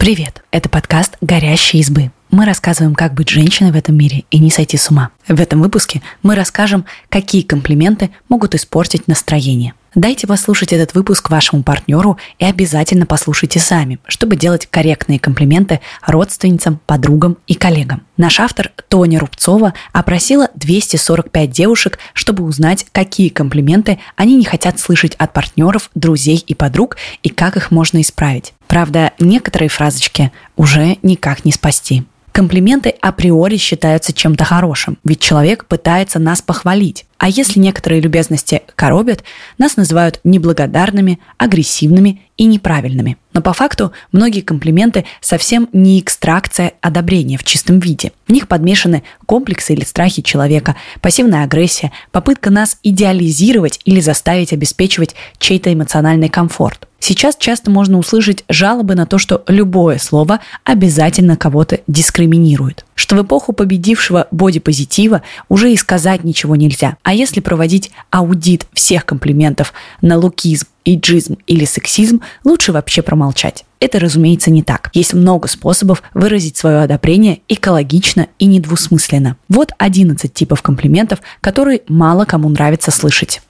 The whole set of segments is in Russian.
Привет! Это подкаст «Горящие избы». Мы рассказываем, как быть женщиной в этом мире и не сойти с ума. В этом выпуске мы расскажем, какие комплименты могут испортить настроение. Дайте послушать этот выпуск вашему партнеру и обязательно послушайте сами, чтобы делать корректные комплименты родственницам, подругам и коллегам. Наш автор Тоня Рубцова опросила 245 девушек, чтобы узнать, какие комплименты они не хотят слышать от партнеров, друзей и подруг и как их можно исправить. Правда, некоторые фразочки уже никак не спасти. Комплименты априори считаются чем-то хорошим, ведь человек пытается нас похвалить. А если некоторые любезности коробят, нас называют неблагодарными, агрессивными и неправильными. Но по факту многие комплименты совсем не экстракция одобрения в чистом виде. В них подмешаны комплексы или страхи человека, пассивная агрессия, попытка нас идеализировать или заставить обеспечивать чей-то эмоциональный комфорт. Сейчас часто можно услышать жалобы на то, что любое слово обязательно кого-то дискриминирует. Что в эпоху победившего бодипозитива уже и сказать ничего нельзя. А если проводить аудит всех комплиментов на лукизм, иджизм или сексизм, лучше вообще промолчать. Это, разумеется, не так. Есть много способов выразить свое одобрение экологично и недвусмысленно. Вот 11 типов комплиментов, которые мало кому нравится слышать.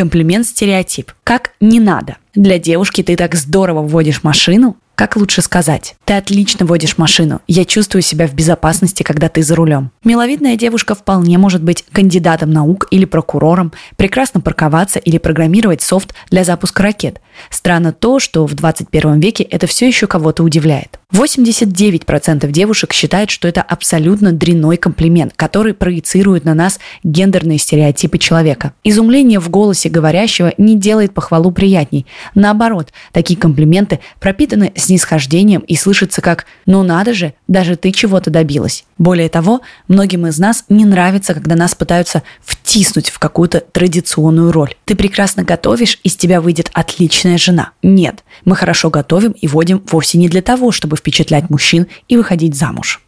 Комплимент-стереотип. Как не надо. Для девушки ты так здорово вводишь машину. Как лучше сказать? Ты отлично водишь машину. Я чувствую себя в безопасности, когда ты за рулем. Миловидная девушка вполне может быть кандидатом наук или прокурором, прекрасно парковаться или программировать софт для запуска ракет. Странно то, что в 21 веке это все еще кого-то удивляет. 89% девушек считают, что это абсолютно дрянной комплимент, который проецирует на нас гендерные стереотипы человека. Изумление в голосе говорящего не делает похвалу приятней. Наоборот, такие комплименты пропитаны снисхождением и слышатся как «ну надо же, даже ты чего-то добилась». Более того, многим из нас не нравится, когда нас пытаются втиснуть в какую-то традиционную роль. Ты прекрасно готовишь, из тебя выйдет отличная жена. Нет, мы хорошо готовим и водим вовсе не для того, чтобы впечатлять мужчин и выходить замуж.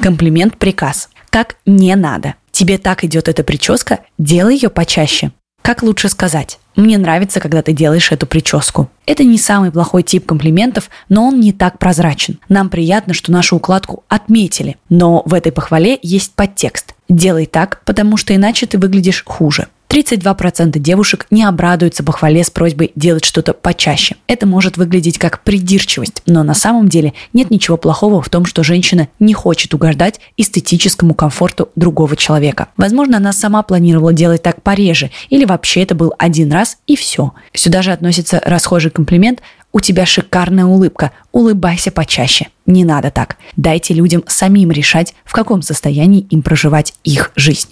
Комплимент-приказ. Как не надо. Тебе так идет эта прическа, делай ее почаще. Как лучше сказать? Мне нравится, когда ты делаешь эту прическу. Это не самый плохой тип комплиментов, но он не так прозрачен. Нам приятно, что нашу укладку отметили, но в этой похвале есть подтекст. Делай так, потому что иначе ты выглядишь хуже. 32% девушек не обрадуются похвале с просьбой делать что-то почаще. Это может выглядеть как придирчивость, но на самом деле нет ничего плохого в том, что женщина не хочет угождать эстетическому комфорту другого человека. Возможно, она сама планировала делать так пореже, или вообще это был один раз и все. Сюда же относится расхожий комплимент у тебя шикарная улыбка, улыбайся почаще. Не надо так. Дайте людям самим решать, в каком состоянии им проживать их жизнь.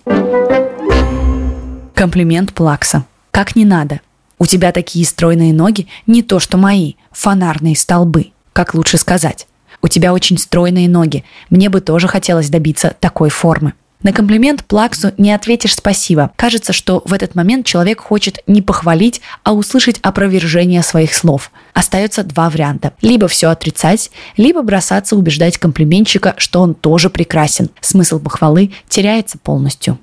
Комплимент плакса. Как не надо. У тебя такие стройные ноги, не то что мои, фонарные столбы. Как лучше сказать? У тебя очень стройные ноги. Мне бы тоже хотелось добиться такой формы. На комплимент Плаксу не ответишь спасибо. Кажется, что в этот момент человек хочет не похвалить, а услышать опровержение своих слов. Остается два варианта. Либо все отрицать, либо бросаться убеждать комплиментчика, что он тоже прекрасен. Смысл похвалы теряется полностью.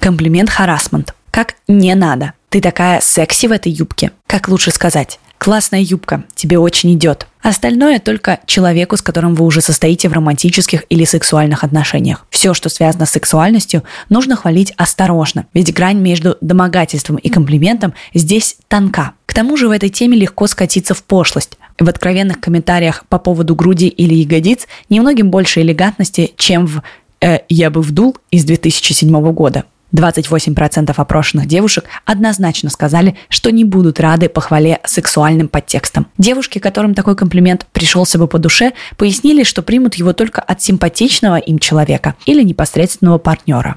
Комплимент-харасмент. Как не надо. Ты такая секси в этой юбке. Как лучше сказать? Классная юбка, тебе очень идет. Остальное только человеку, с которым вы уже состоите в романтических или сексуальных отношениях. Все, что связано с сексуальностью, нужно хвалить осторожно, ведь грань между домогательством и комплиментом здесь тонка. К тому же в этой теме легко скатиться в пошлость. В откровенных комментариях по поводу груди или ягодиц немногим больше элегантности, чем в э, «я бы вдул» из 2007 года. 28% опрошенных девушек однозначно сказали, что не будут рады похвале сексуальным подтекстом. Девушки, которым такой комплимент пришелся бы по душе, пояснили, что примут его только от симпатичного им человека или непосредственного партнера.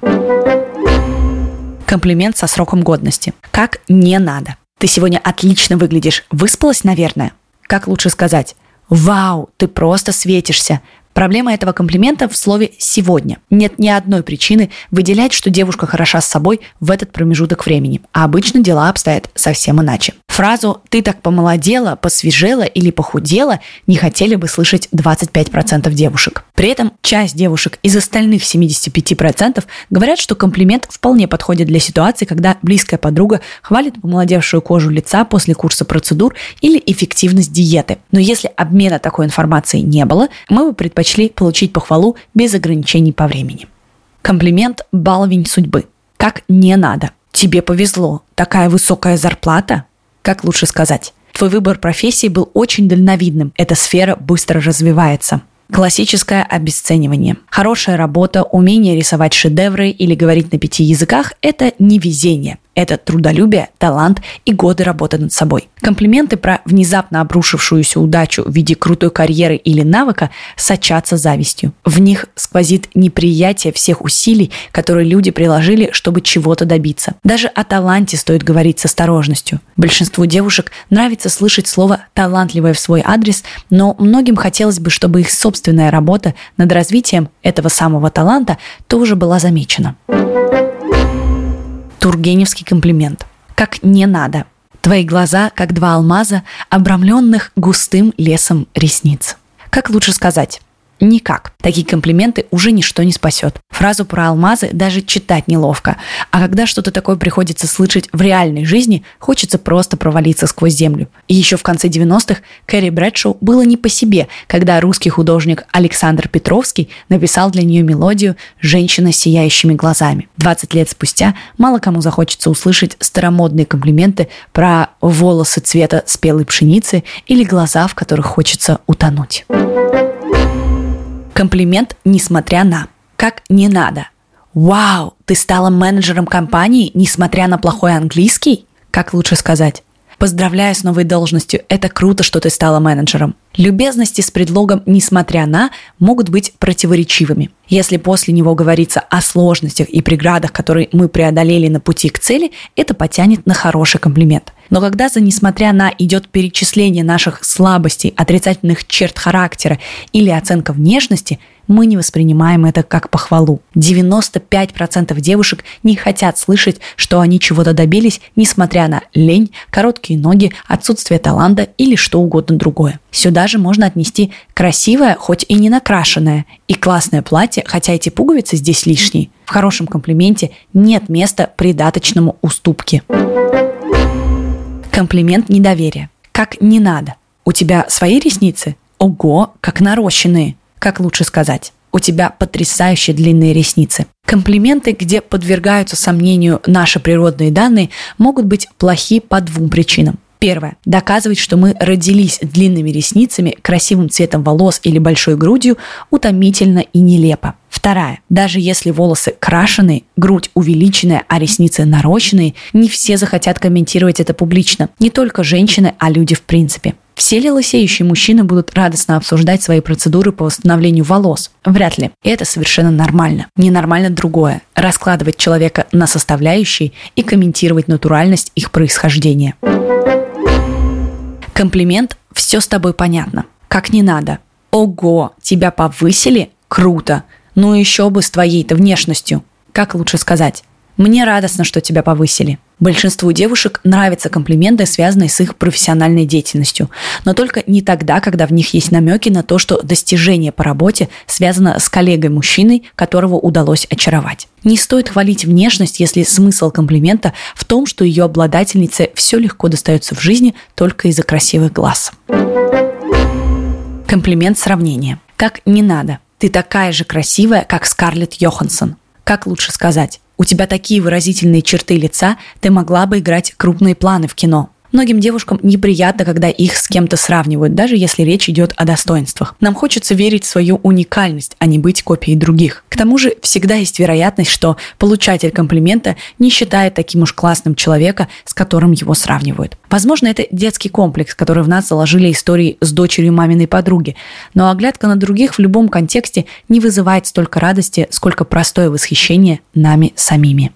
Комплимент со сроком годности. Как не надо. Ты сегодня отлично выглядишь. Выспалась, наверное? Как лучше сказать? Вау, ты просто светишься. Проблема этого комплимента в слове «сегодня». Нет ни одной причины выделять, что девушка хороша с собой в этот промежуток времени, а обычно дела обстоят совсем иначе. Фразу «ты так помолодела, посвежела или похудела» не хотели бы слышать 25% девушек. При этом часть девушек из остальных 75% говорят, что комплимент вполне подходит для ситуации, когда близкая подруга хвалит помолодевшую кожу лица после курса процедур или эффективность диеты. Но если обмена такой информацией не было, мы бы предпочли получить похвалу без ограничений по времени. Комплимент – баловень судьбы. Как не надо. Тебе повезло. Такая высокая зарплата. Как лучше сказать? Твой выбор профессии был очень дальновидным. Эта сфера быстро развивается. Классическое обесценивание. Хорошая работа, умение рисовать шедевры или говорить на пяти языках – это не везение. Это трудолюбие, талант и годы работы над собой. Комплименты про внезапно обрушившуюся удачу в виде крутой карьеры или навыка сочатся завистью. В них сквозит неприятие всех усилий, которые люди приложили, чтобы чего-то добиться. Даже о таланте стоит говорить с осторожностью. Большинству девушек нравится слышать слово «талантливое» в свой адрес, но многим хотелось бы, чтобы их собственная работа над развитием этого самого таланта тоже была замечена. Тургеневский комплимент. Как не надо. Твои глаза, как два алмаза, обрамленных густым лесом ресниц. Как лучше сказать? Никак. Такие комплименты уже ничто не спасет. Фразу про алмазы даже читать неловко. А когда что-то такое приходится слышать в реальной жизни, хочется просто провалиться сквозь землю. И еще в конце 90-х Кэрри Брэдшоу было не по себе, когда русский художник Александр Петровский написал для нее мелодию «Женщина с сияющими глазами». 20 лет спустя мало кому захочется услышать старомодные комплименты про волосы цвета спелой пшеницы или глаза, в которых хочется утонуть. Комплимент несмотря на. Как не надо. Вау, ты стала менеджером компании, несмотря на плохой английский? Как лучше сказать? Поздравляю с новой должностью, это круто, что ты стала менеджером. Любезности с предлогом «несмотря на» могут быть противоречивыми. Если после него говорится о сложностях и преградах, которые мы преодолели на пути к цели, это потянет на хороший комплимент. Но когда за «несмотря на» идет перечисление наших слабостей, отрицательных черт характера или оценка внешности – мы не воспринимаем это как похвалу. 95% девушек не хотят слышать, что они чего-то добились, несмотря на лень, короткие ноги, отсутствие таланта или что угодно другое. Сюда же можно отнести красивое, хоть и не накрашенное, и классное платье, хотя эти пуговицы здесь лишние. В хорошем комплименте нет места придаточному уступке. Комплимент недоверия. Как не надо. У тебя свои ресницы? Ого, как нарощенные. Как лучше сказать? У тебя потрясающие длинные ресницы. Комплименты, где подвергаются сомнению наши природные данные, могут быть плохи по двум причинам. Первое. Доказывать, что мы родились длинными ресницами, красивым цветом волос или большой грудью, утомительно и нелепо. Вторая. Даже если волосы крашеные, грудь увеличенная, а ресницы нарощенные, не все захотят комментировать это публично. Не только женщины, а люди в принципе. Все ли лысеющие мужчины будут радостно обсуждать свои процедуры по восстановлению волос? Вряд ли. Это совершенно нормально. Ненормально другое. Раскладывать человека на составляющие и комментировать натуральность их происхождения. Комплимент «все с тобой понятно». Как не надо. Ого, тебя повысили? Круто. Ну еще бы с твоей-то внешностью. Как лучше сказать? Мне радостно, что тебя повысили. Большинству девушек нравятся комплименты, связанные с их профессиональной деятельностью, но только не тогда, когда в них есть намеки на то, что достижение по работе связано с коллегой-мужчиной, которого удалось очаровать. Не стоит хвалить внешность, если смысл комплимента в том, что ее обладательнице все легко достается в жизни только из-за красивых глаз. Комплимент сравнения. Как не надо. Ты такая же красивая, как Скарлетт Йоханссон. Как лучше сказать? У тебя такие выразительные черты лица, ты могла бы играть крупные планы в кино. Многим девушкам неприятно, когда их с кем-то сравнивают, даже если речь идет о достоинствах. Нам хочется верить в свою уникальность, а не быть копией других. К тому же всегда есть вероятность, что получатель комплимента не считает таким уж классным человека, с которым его сравнивают. Возможно, это детский комплекс, который в нас заложили истории с дочерью маминой подруги. Но оглядка на других в любом контексте не вызывает столько радости, сколько простое восхищение нами самими.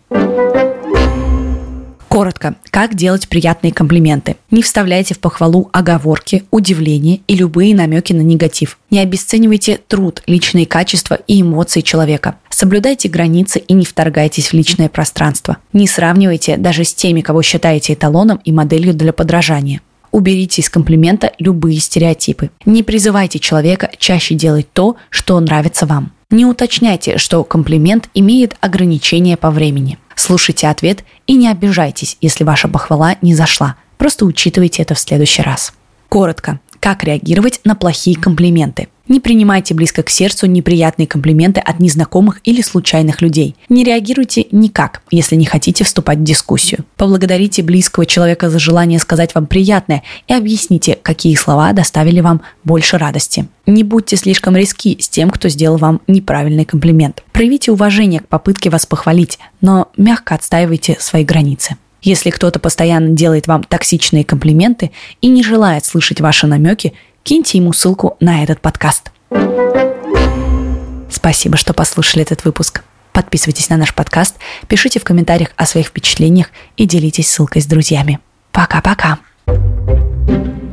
Коротко, как делать приятные комплименты. Не вставляйте в похвалу оговорки, удивления и любые намеки на негатив. Не обесценивайте труд, личные качества и эмоции человека. Соблюдайте границы и не вторгайтесь в личное пространство. Не сравнивайте даже с теми, кого считаете эталоном и моделью для подражания. Уберите из комплимента любые стереотипы. Не призывайте человека чаще делать то, что нравится вам. Не уточняйте, что комплимент имеет ограничения по времени. Слушайте ответ и не обижайтесь, если ваша похвала не зашла. Просто учитывайте это в следующий раз. Коротко. Как реагировать на плохие комплименты? Не принимайте близко к сердцу неприятные комплименты от незнакомых или случайных людей. Не реагируйте никак, если не хотите вступать в дискуссию. Поблагодарите близкого человека за желание сказать вам приятное и объясните, какие слова доставили вам больше радости. Не будьте слишком риски с тем, кто сделал вам неправильный комплимент. Проявите уважение к попытке вас похвалить, но мягко отстаивайте свои границы. Если кто-то постоянно делает вам токсичные комплименты и не желает слышать ваши намеки, киньте ему ссылку на этот подкаст. Спасибо, что послушали этот выпуск. Подписывайтесь на наш подкаст, пишите в комментариях о своих впечатлениях и делитесь ссылкой с друзьями. Пока-пока. thank you